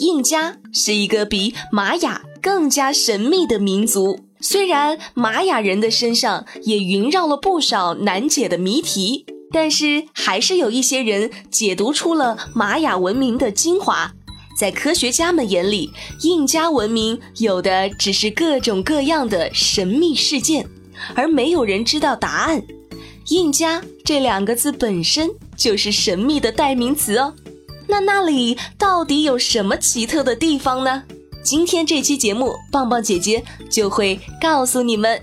印加是一个比玛雅更加神秘的民族。虽然玛雅人的身上也萦绕了不少难解的谜题，但是还是有一些人解读出了玛雅文明的精华。在科学家们眼里，印加文明有的只是各种各样的神秘事件，而没有人知道答案。印加这两个字本身就是神秘的代名词哦。那那里到底有什么奇特的地方呢？今天这期节目，棒棒姐姐就会告诉你们。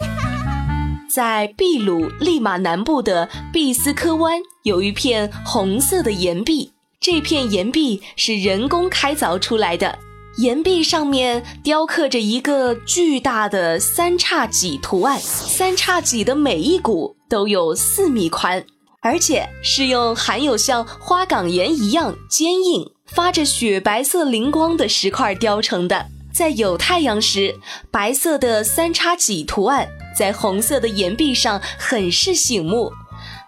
在秘鲁利马南部的毕斯科湾，有一片红色的岩壁。这片岩壁是人工开凿出来的，岩壁上面雕刻着一个巨大的三叉戟图案，三叉戟的每一股都有四米宽。而且是用含有像花岗岩一样坚硬、发着雪白色灵光的石块雕成的。在有太阳时，白色的三叉戟图案在红色的岩壁上很是醒目；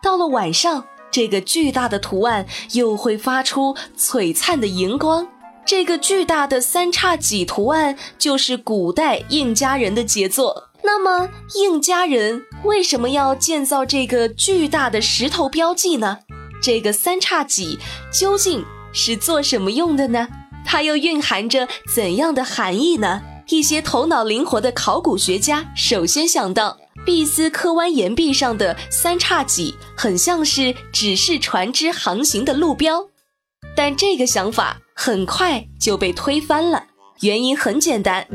到了晚上，这个巨大的图案又会发出璀璨的荧光。这个巨大的三叉戟图案就是古代印加人的杰作。那么，印加人为什么要建造这个巨大的石头标记呢？这个三叉戟究竟是做什么用的呢？它又蕴含着怎样的含义呢？一些头脑灵活的考古学家首先想到，毕斯科湾岩壁上的三叉戟很像是指示船只航行的路标，但这个想法很快就被推翻了。原因很简单。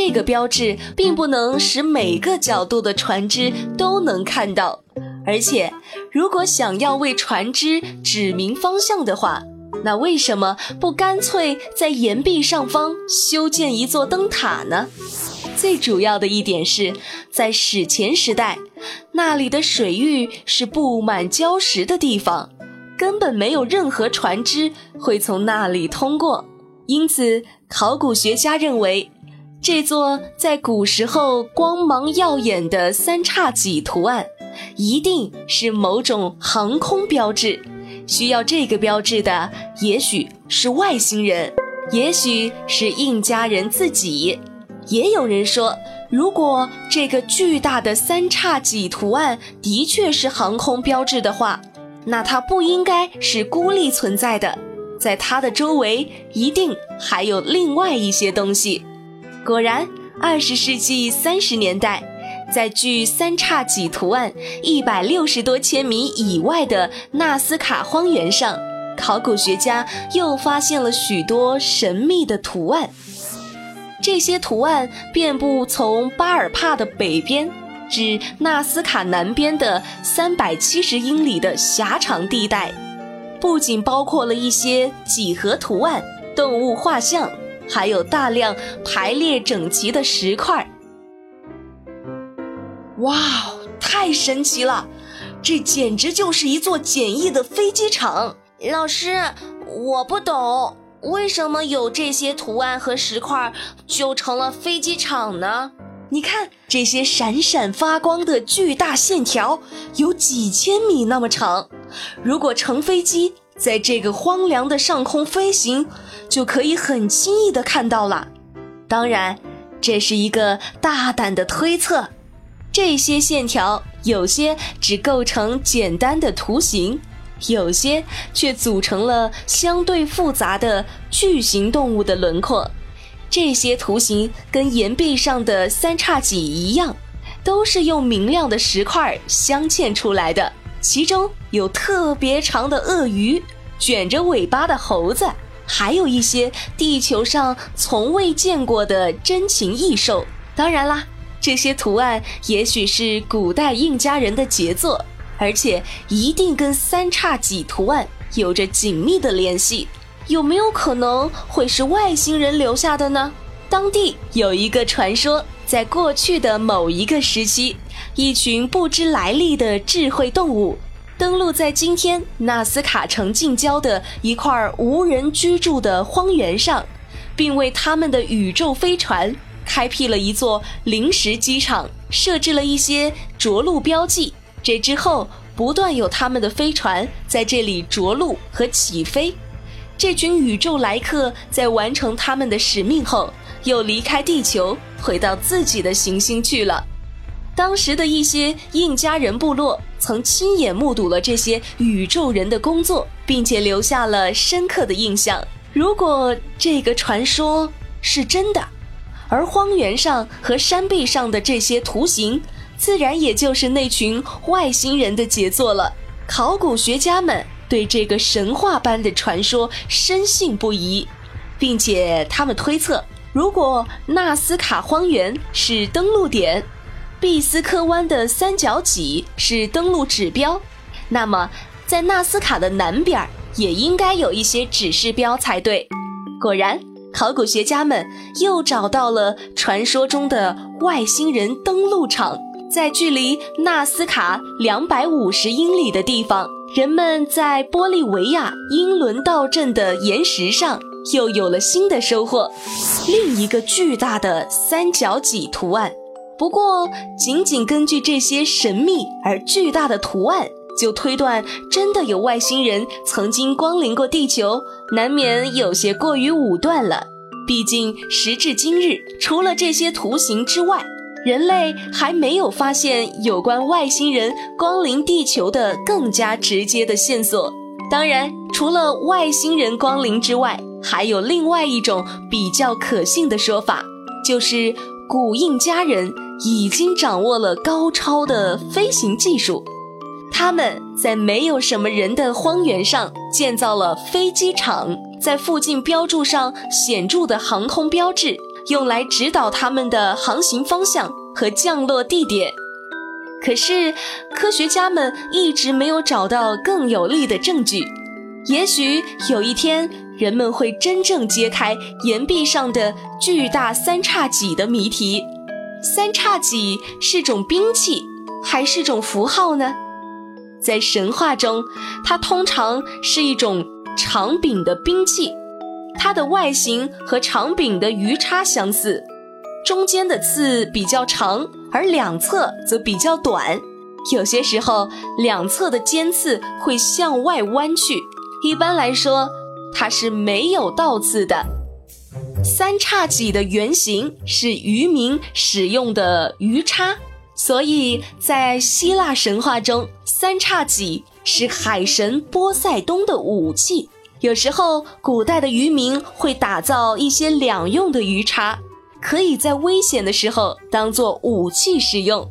这个标志并不能使每个角度的船只都能看到，而且如果想要为船只指明方向的话，那为什么不干脆在岩壁上方修建一座灯塔呢？最主要的一点是，在史前时代，那里的水域是布满礁石的地方，根本没有任何船只会从那里通过，因此考古学家认为。这座在古时候光芒耀眼的三叉戟图案，一定是某种航空标志。需要这个标志的，也许是外星人，也许是印加人自己。也有人说，如果这个巨大的三叉戟图案的确是航空标志的话，那它不应该是孤立存在的，在它的周围一定还有另外一些东西。果然，二十世纪三十年代，在距三叉戟图案一百六十多千米以外的纳斯卡荒原上，考古学家又发现了许多神秘的图案。这些图案遍布从巴尔帕的北边至纳斯卡南边的三百七十英里的狭长地带，不仅包括了一些几何图案、动物画像。还有大量排列整齐的石块。哇，太神奇了！这简直就是一座简易的飞机场。老师，我不懂，为什么有这些图案和石块就成了飞机场呢？你看这些闪闪发光的巨大线条，有几千米那么长。如果乘飞机在这个荒凉的上空飞行，就可以很轻易的看到了。当然，这是一个大胆的推测。这些线条有些只构成简单的图形，有些却组成了相对复杂的巨型动物的轮廓。这些图形跟岩壁上的三叉戟一样，都是用明亮的石块镶嵌出来的。其中有特别长的鳄鱼，卷着尾巴的猴子。还有一些地球上从未见过的珍禽异兽。当然啦，这些图案也许是古代印加人的杰作，而且一定跟三叉戟图案有着紧密的联系。有没有可能会是外星人留下的呢？当地有一个传说，在过去的某一个时期，一群不知来历的智慧动物登陆在今天纳斯卡城近郊的一块无人居住的荒原上，并为他们的宇宙飞船开辟了一座临时机场，设置了一些着陆标记。这之后，不断有他们的飞船在这里着陆和起飞。这群宇宙来客在完成他们的使命后。又离开地球，回到自己的行星去了。当时的一些印加人部落曾亲眼目睹了这些宇宙人的工作，并且留下了深刻的印象。如果这个传说是真的，而荒原上和山壁上的这些图形，自然也就是那群外星人的杰作了。考古学家们对这个神话般的传说深信不疑，并且他们推测。如果纳斯卡荒原是登陆点，毕斯科湾的三角脊是登陆指标，那么在纳斯卡的南边也应该有一些指示标才对。果然，考古学家们又找到了传说中的外星人登陆场，在距离纳斯卡两百五十英里的地方，人们在玻利维亚英伦道镇的岩石上。又有了新的收获，另一个巨大的三角脊图案。不过，仅仅根据这些神秘而巨大的图案，就推断真的有外星人曾经光临过地球，难免有些过于武断了。毕竟，时至今日，除了这些图形之外，人类还没有发现有关外星人光临地球的更加直接的线索。当然，除了外星人光临之外，还有另外一种比较可信的说法，就是古印加人已经掌握了高超的飞行技术，他们在没有什么人的荒原上建造了飞机场，在附近标注上显著的航空标志，用来指导他们的航行方向和降落地点。可是，科学家们一直没有找到更有力的证据。也许有一天。人们会真正揭开岩壁上的巨大三叉戟的谜题。三叉戟是种兵器，还是种符号呢？在神话中，它通常是一种长柄的兵器，它的外形和长柄的鱼叉相似，中间的刺比较长，而两侧则比较短。有些时候，两侧的尖刺会向外弯去。一般来说。它是没有倒刺的。三叉戟的原型是渔民使用的鱼叉，所以在希腊神话中，三叉戟是海神波塞冬的武器。有时候，古代的渔民会打造一些两用的鱼叉，可以在危险的时候当做武器使用。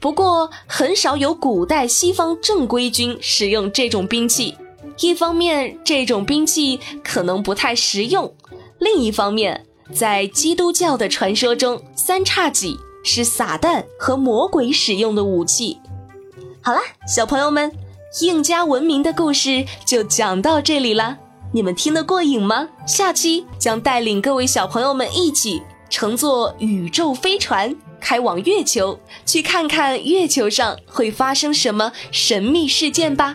不过，很少有古代西方正规军使用这种兵器。一方面，这种兵器可能不太实用；另一方面，在基督教的传说中，三叉戟是撒旦和魔鬼使用的武器。好啦，小朋友们，印加文明的故事就讲到这里了，你们听得过瘾吗？下期将带领各位小朋友们一起乘坐宇宙飞船开往月球，去看看月球上会发生什么神秘事件吧。